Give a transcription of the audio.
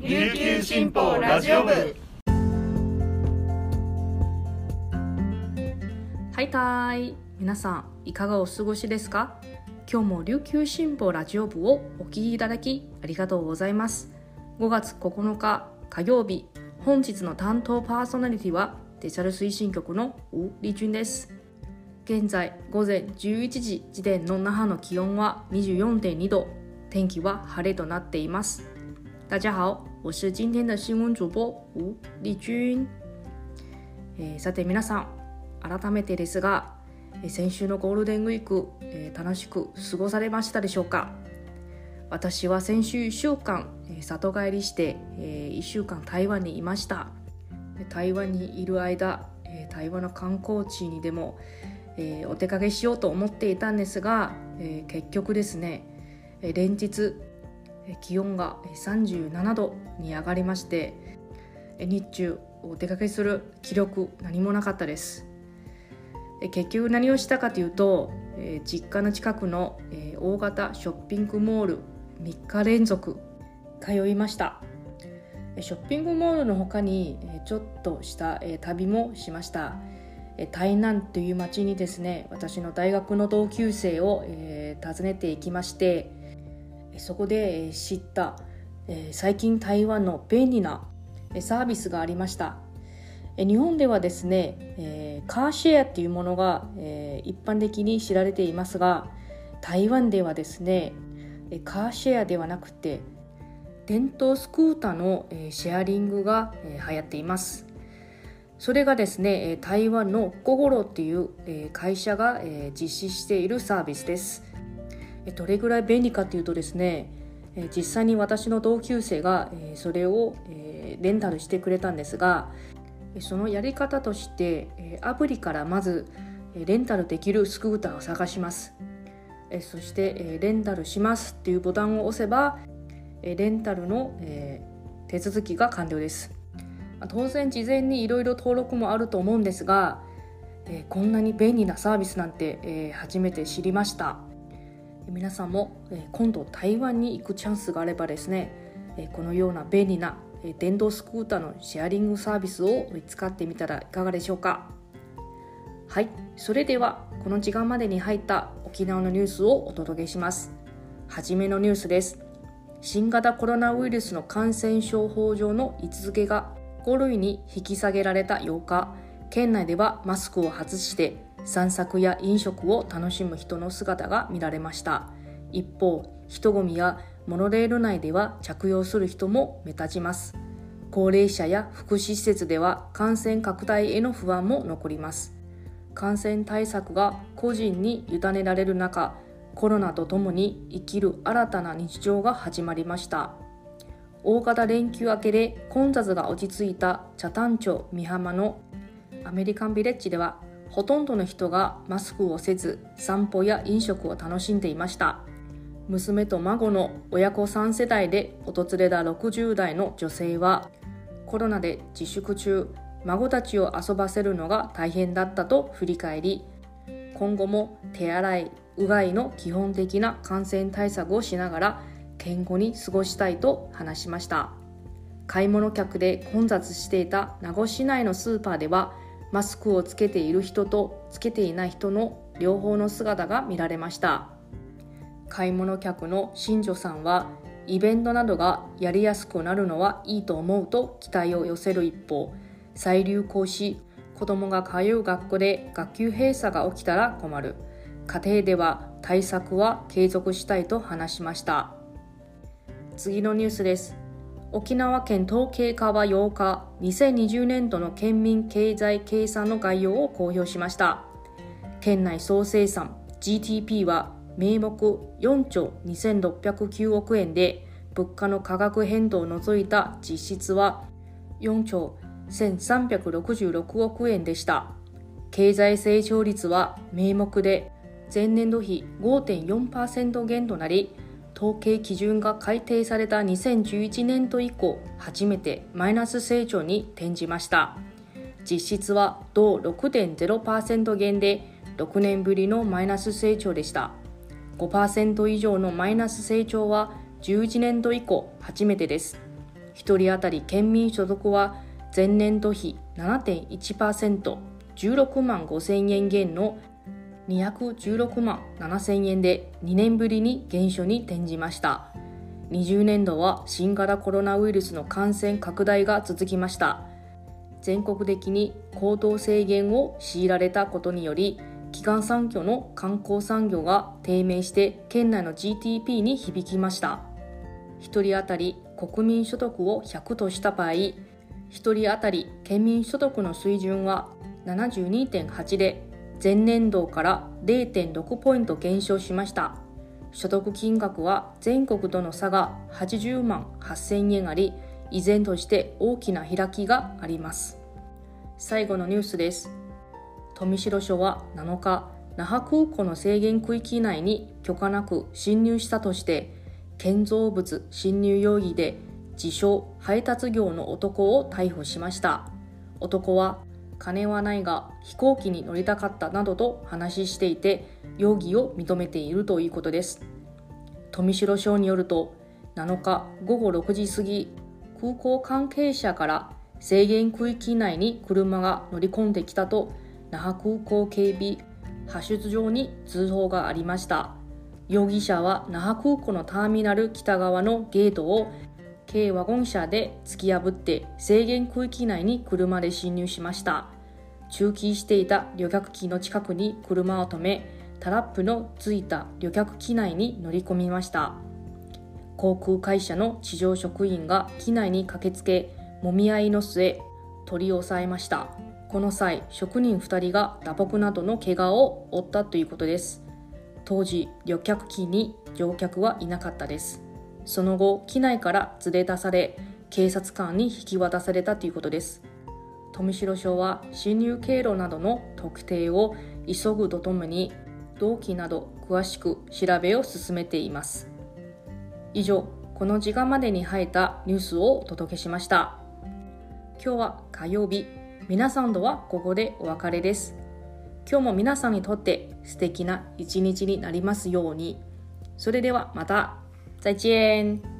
琉球新報ラジオ部。はいたい。皆さんいかがお過ごしですか？今日も琉球新報ラジオ部をお聞きいただきありがとうございます。5月9日火曜日本日の担当パーソナリティはデジタル推進局のウ・リジュンです。現在午前11時時点の那覇の気温は24.2度。天気は晴れとなっています。大家好我是今天的新聞主播吴丽君、えー、さて皆さん改めてですが先週のゴールデンウィーク、えー、楽しく過ごされましたでしょうか私は先週1週間里帰りして、えー、1週間台湾にいました台湾にいる間え台湾の観光地にでもえー、お出かけしようと思っていたんですが、えー、結局ですね連日気温が37度に上がりまして日中お出かけする気力何もなかったです。結局何をしたかというと実家の近くの大型ショッピングモール3日連続通いました。ショッピングモールの他にちょっとした旅もしました。台南という町にですね私の大学の同級生を、訪ねていきましてそこで知った、最近台湾の便利なサービスがありました。日本ではですね、カーシェアっていうものが、一般的に知られていますが台湾ではですねカーシェアではなくて電動スクーターのシェアリングが流行っています。それがですね台湾のゴゴロっていう会社が実施しているサービスです。どれぐらい便利かというとですね実際に私の同級生がそれをレンタルしてくれたんですがそのやり方としてアプリからまずレンタルできるスクーターを探します。そしてレンタルしますっていうボタンを押せばレンタルの手続きが完了です。当然事前にいろいろ登録もあると思うんですが、こんなに便利なサービスなんて、初めて知りました。皆さんも、え、今度台湾に行くチャンスがあればですね、えこのような便利な、え電動スクーターのシェアリングサービスを使ってみたらいかがでしょうか。はいそれではこの時間までに入った沖縄のニュースをお届けします。はじめのニュースです。新型コロナウイルスの感染症法上の位置づけが5類に引き下げられた8日県内ではマスクを外して散策や飲食を楽しむ人の姿が見られました。一方人混みやモノレール内では着用する人も目立ちます。高齢者や福祉施設では感染拡大への不安も残ります。感染対策が個人に委ねられる中コロナとともに生きる新たな日常が始まりました。大型連休明けで混雑が落ち着いた北谷町美浜のアメリカンビレッジではほとんどの人がマスクをせず散歩や飲食を楽しんでいました。娘と孫の親子3世代で訪れた60代の女性はコロナで自粛中孫たちを遊ばせるのが大変だったと振り返り今後も手洗いうがいの基本的な感染対策をしながら健康に過ごしたいと話しました。買い物客で混雑していた名護市内のスーパーではマスクをつけている人とつけていない人の両方の姿が見られました。買い物客の新庄さんはイベントなどがやりやすくなるのはいいと思うと期待を寄せる一方再流行し子供が通う学校で学級閉鎖が起きたら困る。家庭では対策は継続したいと話しました。次のニュースです。沖縄県統計課は8日2020年度の県民経済計算の概要を公表しました。県内総生産 GDP は名目4兆2609億円で物価の価格変動を除いた実質は4兆1366億円でした。経済成長率は名目で前年度比5.4%減となり統計基準が改定された2011年度以降初めてマイナス成長に転じました。実質は同6.0%減で6年ぶりのマイナス成長でした。5%以上のマイナス成長は11年度以降初めてです。1人当たり県民所得は前年度比 7.1%16 万5000円減の216万7000円で2年ぶりに減少に転じました。20年度は新型コロナウイルスの感染拡大が続きました。全国的に行動制限を強いられたことにより基幹産業の観光産業が低迷して県内の GDP に響きました。1人当たり国民所得を100とした場合1人当たり県民所得の水準は72.8で前年度から0.6ポイント減少しました。所得金額は全国との差が80万8000円あり依然として大きな開きがあります。最後のニュースです。富城署は7日那覇空港の制限区域内に許可なく侵入したとして建造物侵入容疑で自称配達業の男を逮捕しました。男は金はないが飛行機に乗りたかったなどと話していて容疑を認めているということです。富城省によると7日午後6時過ぎ空港関係者から制限区域内に車が乗り込んできたと那覇空港警備派出場に通報がありました。容疑者は那覇空港のターミナル北側のゲートを軽ワゴン車で突き破って制限区域内に車で侵入しました。駐機していた旅客機の近くに車を止めタラップのついた旅客機内に乗り込みました。航空会社の地上職員が機内に駆けつけもみ合いの末取り押さえました。この際職人2人が打撲などの怪我を負ったということです。当時旅客機に乗客はいなかったです。その後機内から連れ出され警察官に引き渡されたということです。富城署は侵入経路などの特定を急ぐとともに動機など詳しく調べを進めています。以上この時間までに入ったニュースをお届けしました。今日は火曜日。皆さんとはここでお別れです。今日も皆さんにとって素敵な一日になりますように。それではまた。再见。